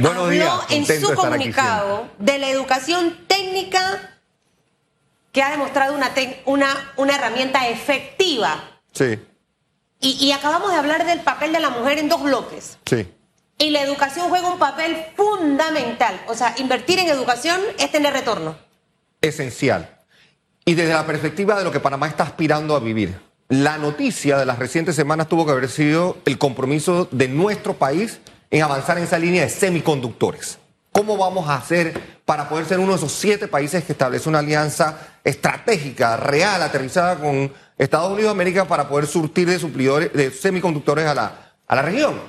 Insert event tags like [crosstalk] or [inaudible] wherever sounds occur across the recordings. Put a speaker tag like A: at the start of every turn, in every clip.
A: Buenos días,
B: habló en su
A: aquí
B: comunicado de la educación técnica que ha demostrado una, una, una herramienta efectiva.
A: Sí,
B: Y, y acabamos de hablar del papel de la mujer en dos bloques.
A: sí.
B: Y la educación juega un papel fundamental. O sea, invertir en educación es tener retorno.
A: Esencial. Y desde la perspectiva de lo que Panamá está aspirando a vivir. La noticia de las recientes semanas tuvo que haber sido el compromiso de nuestro país en avanzar en esa línea de semiconductores. ¿Cómo vamos a hacer para poder ser uno de esos siete países que establece una alianza estratégica, real, aterrizada con Estados Unidos de América para poder surtir de de semiconductores a la, a la región?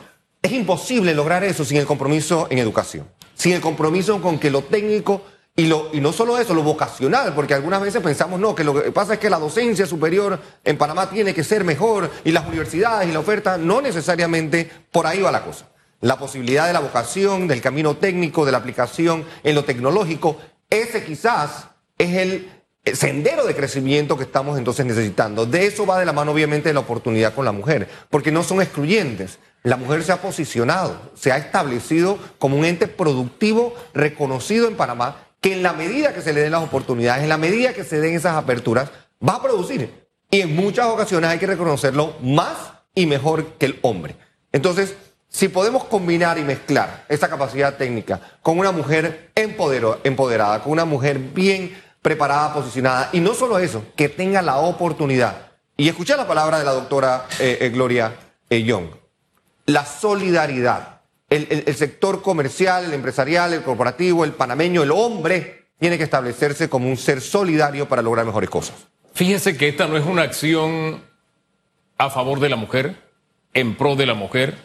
A: Es imposible lograr eso sin el compromiso en educación, sin el compromiso con que lo técnico y, lo, y no solo eso, lo vocacional, porque algunas veces pensamos, no, que lo que pasa es que la docencia superior en Panamá tiene que ser mejor y las universidades y la oferta, no necesariamente por ahí va la cosa. La posibilidad de la vocación, del camino técnico, de la aplicación en lo tecnológico, ese quizás es el sendero de crecimiento que estamos entonces necesitando. De eso va de la mano obviamente la oportunidad con la mujer, porque no son excluyentes. La mujer se ha posicionado, se ha establecido como un ente productivo reconocido en Panamá, que en la medida que se le den las oportunidades, en la medida que se den esas aperturas, va a producir. Y en muchas ocasiones hay que reconocerlo más y mejor que el hombre. Entonces, si podemos combinar y mezclar esa capacidad técnica con una mujer empoderada, con una mujer bien preparada, posicionada, y no solo eso, que tenga la oportunidad. Y escuché la palabra de la doctora eh, eh, Gloria eh, Young la solidaridad. El, el- el sector comercial, el empresarial, el corporativo, el panameño, el hombre, tiene que establecerse como un ser solidario para lograr mejores cosas.
C: Fíjese que esta no es una acción a favor de la mujer, en pro de la mujer,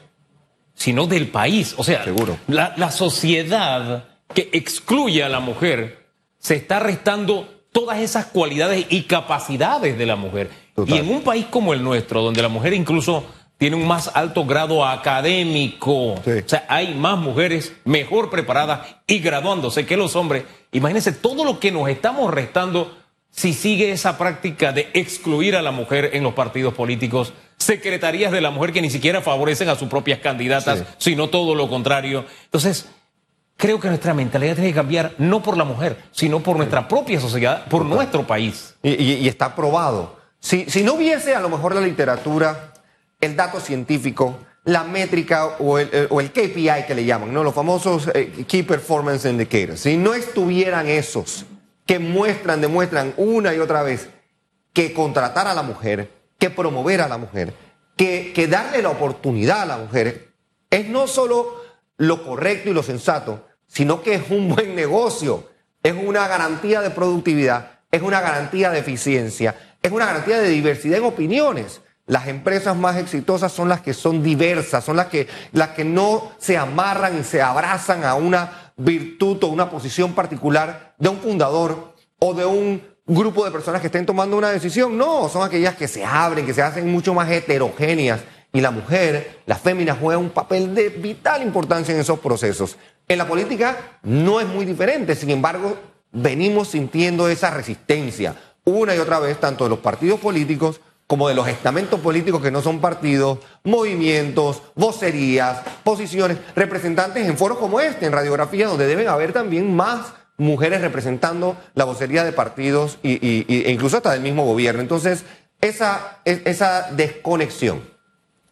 C: sino del país. O sea,
A: Seguro.
C: La, la sociedad que excluye a la mujer se está restando todas esas cualidades y capacidades de la mujer.
A: Total.
C: Y en un país como el nuestro, donde la mujer incluso tiene un más alto grado académico,
A: Sí.
C: o sea, hay más mujeres mejor preparadas y graduándose que los hombres. Imagínense todo lo que nos estamos restando si sigue esa práctica de excluir a la mujer en los partidos políticos, secretarías de la mujer que ni siquiera favorecen a sus propias candidatas,
A: Sí.
C: sino todo lo contrario. Entonces, creo que nuestra mentalidad tiene que cambiar no por la mujer, sino por nuestra propia sociedad, por nuestro país.
A: Y, y- y está probado. Si, si no hubiese a lo mejor la literatura, el dato científico, la métrica o el, eh, o el KPI que le llaman, ¿no? los famosos eh, Key Performance Indicators, si no estuvieran esos que muestran, demuestran una y otra vez que contratar a la mujer, que promover a la mujer, que, darle la oportunidad a la mujer, es no solo lo correcto y lo sensato, sino que es un buen negocio, es una garantía de productividad, es una garantía de eficiencia, es una garantía de diversidad en opiniones. Las empresas más exitosas son las que son diversas, son las que, las que no se amarran y se abrazan a una virtud o una posición particular de un fundador o de un grupo de personas que estén tomando una decisión. No, son aquellas que se abren, que se hacen mucho más heterogéneas. Y la mujer, la fémina, juega un papel de vital importancia en esos procesos. En la política no es muy diferente, sin embargo, venimos sintiendo esa resistencia una y otra vez, tanto de los partidos políticos como de los estamentos políticos que no son partidos, movimientos, vocerías, posiciones, representantes en foros como este, en radiografía, donde deben haber también más mujeres representando la vocería de partidos y, e incluso hasta del mismo gobierno. Entonces, esa, es- esa desconexión,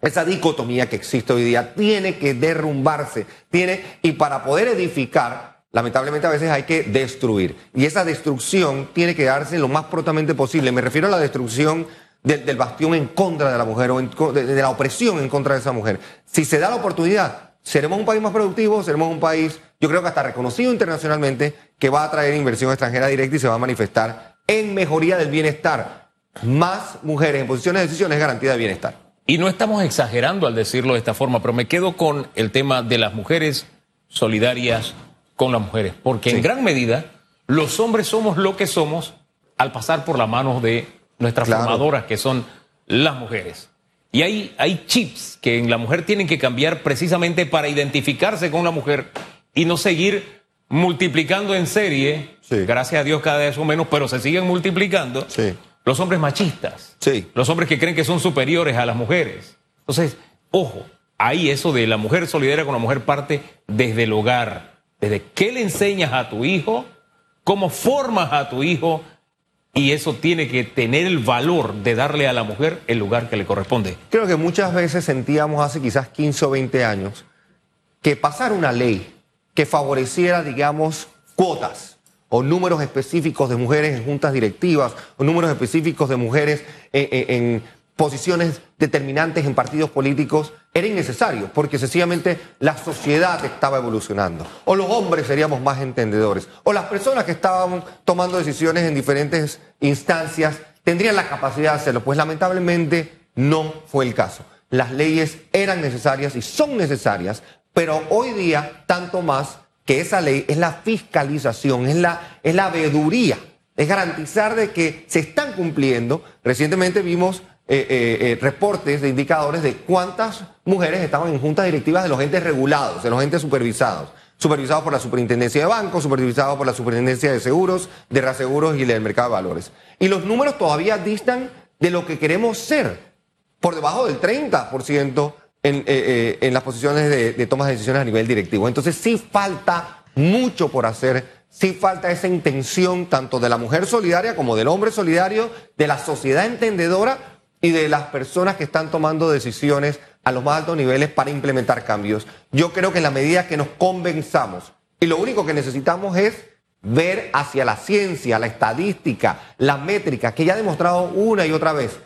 A: esa dicotomía que existe hoy día tiene que derrumbarse, tiene, y para poder edificar, lamentablemente a veces hay que destruir. Y esa destrucción tiene que darse lo más prontamente posible. Me refiero a la destrucción del, bastión en contra de la mujer o de la opresión en contra de esa mujer. Si se da la oportunidad, seremos un país más productivo, seremos un país, yo creo que hasta reconocido internacionalmente, que va a traer inversión extranjera directa y se va a manifestar en mejoría del bienestar. Más mujeres en posiciones de decisión es garantía de bienestar.
C: Y no estamos exagerando al decirlo de esta forma, pero me quedo con el tema de las mujeres solidarias con las mujeres, porque en gran medida los hombres somos lo que somos al pasar por las manos de nuestras
A: Claro.
C: formadoras, que son las mujeres. Y hay, hay chips que en la mujer tienen que cambiar precisamente para identificarse con la mujer y no seguir multiplicando en serie,
A: Sí.
C: gracias a Dios cada vez son menos, pero se siguen multiplicando,
A: Sí.
C: los hombres machistas.
A: Sí.
C: Los hombres que creen que son superiores a las mujeres. Entonces, ojo, ahí eso de la mujer solidaria con la mujer parte desde el hogar, desde qué le enseñas a tu hijo, cómo formas a tu hijo, y eso tiene que tener el valor de darle a la mujer el lugar que le corresponde.
A: Creo que muchas veces sentíamos hace quizás 15 o 20 años que pasar una ley que favoreciera, digamos, cuotas o números específicos de mujeres en juntas directivas o números específicos de mujeres en, posiciones determinantes en partidos políticos era innecesario porque sencillamente la sociedad estaba evolucionando o los hombres seríamos más entendedores o las personas que estaban tomando decisiones en diferentes instancias tendrían la capacidad de hacerlo pues lamentablemente no fue el caso. Las leyes eran necesarias y son necesarias pero hoy día tanto más que esa ley es la fiscalización, es la, es la veeduría, es garantizar de que se están cumpliendo. Recientemente vimos eh, eh, eh, reportes de indicadores de cuántas mujeres estaban en juntas directivas de los entes regulados, de los entes supervisados. Supervisados por la Superintendencia de Bancos, supervisados por la Superintendencia de Seguros, de Reaseguros y del Mercado de Valores. Y los números todavía distan de lo que queremos ser por debajo del 30% en, eh, eh, en las posiciones de, de tomas de decisiones a nivel directivo. Entonces sí falta mucho por hacer, sí falta esa intención tanto de la mujer solidaria como del hombre solidario, de la sociedad entendedora y de las personas que están tomando decisiones a los más altos niveles para implementar cambios. Yo creo que en la medida que nos convenzamos, y lo único que necesitamos es ver hacia la ciencia, la estadística, la métrica, que ya ha demostrado una y otra vez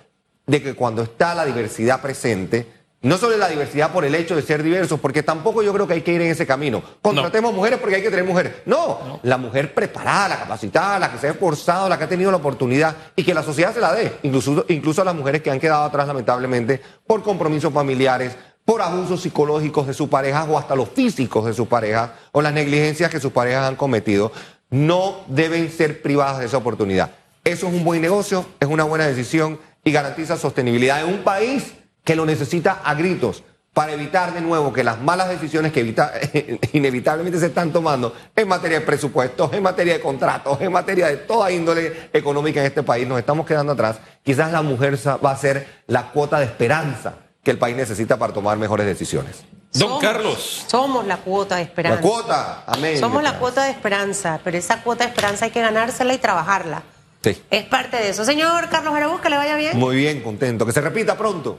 A: de que cuando está la diversidad presente, no solo la diversidad por el hecho de ser diversos, porque tampoco yo creo que hay que ir en ese camino. Contratemos mujeres porque hay que tener mujeres. No, la mujer preparada, la capacitada, la que se ha esforzado, la que ha tenido la oportunidad y que la sociedad se la dé, incluso, incluso a las mujeres que han quedado atrás lamentablemente por compromisos familiares, por abusos psicológicos de sus parejas o hasta los físicos de sus parejas o las negligencias que sus parejas han cometido, no deben ser privadas de esa oportunidad. Eso es un buen negocio, es una buena decisión y garantiza sostenibilidad en un país que lo necesita a gritos para evitar de nuevo que las malas decisiones que evita- [laughs] inevitablemente se están tomando en materia de presupuestos, en materia de contratos, en materia de toda índole económica en este país, nos estamos quedando atrás. Quizás la mujer va a ser la cuota de esperanza que el país necesita para tomar mejores decisiones.
C: Don
B: Somos-
C: Carlos.
B: Somos la cuota de esperanza.
A: La cuota, amén.
B: Somos la cuota de esperanza, pero esa cuota de esperanza hay que ganársela y trabajarla.
A: Sí.
B: Es parte de eso. Señor Carlos Araúz, que le vaya bien.
A: Muy bien, contento. Que se repita pronto.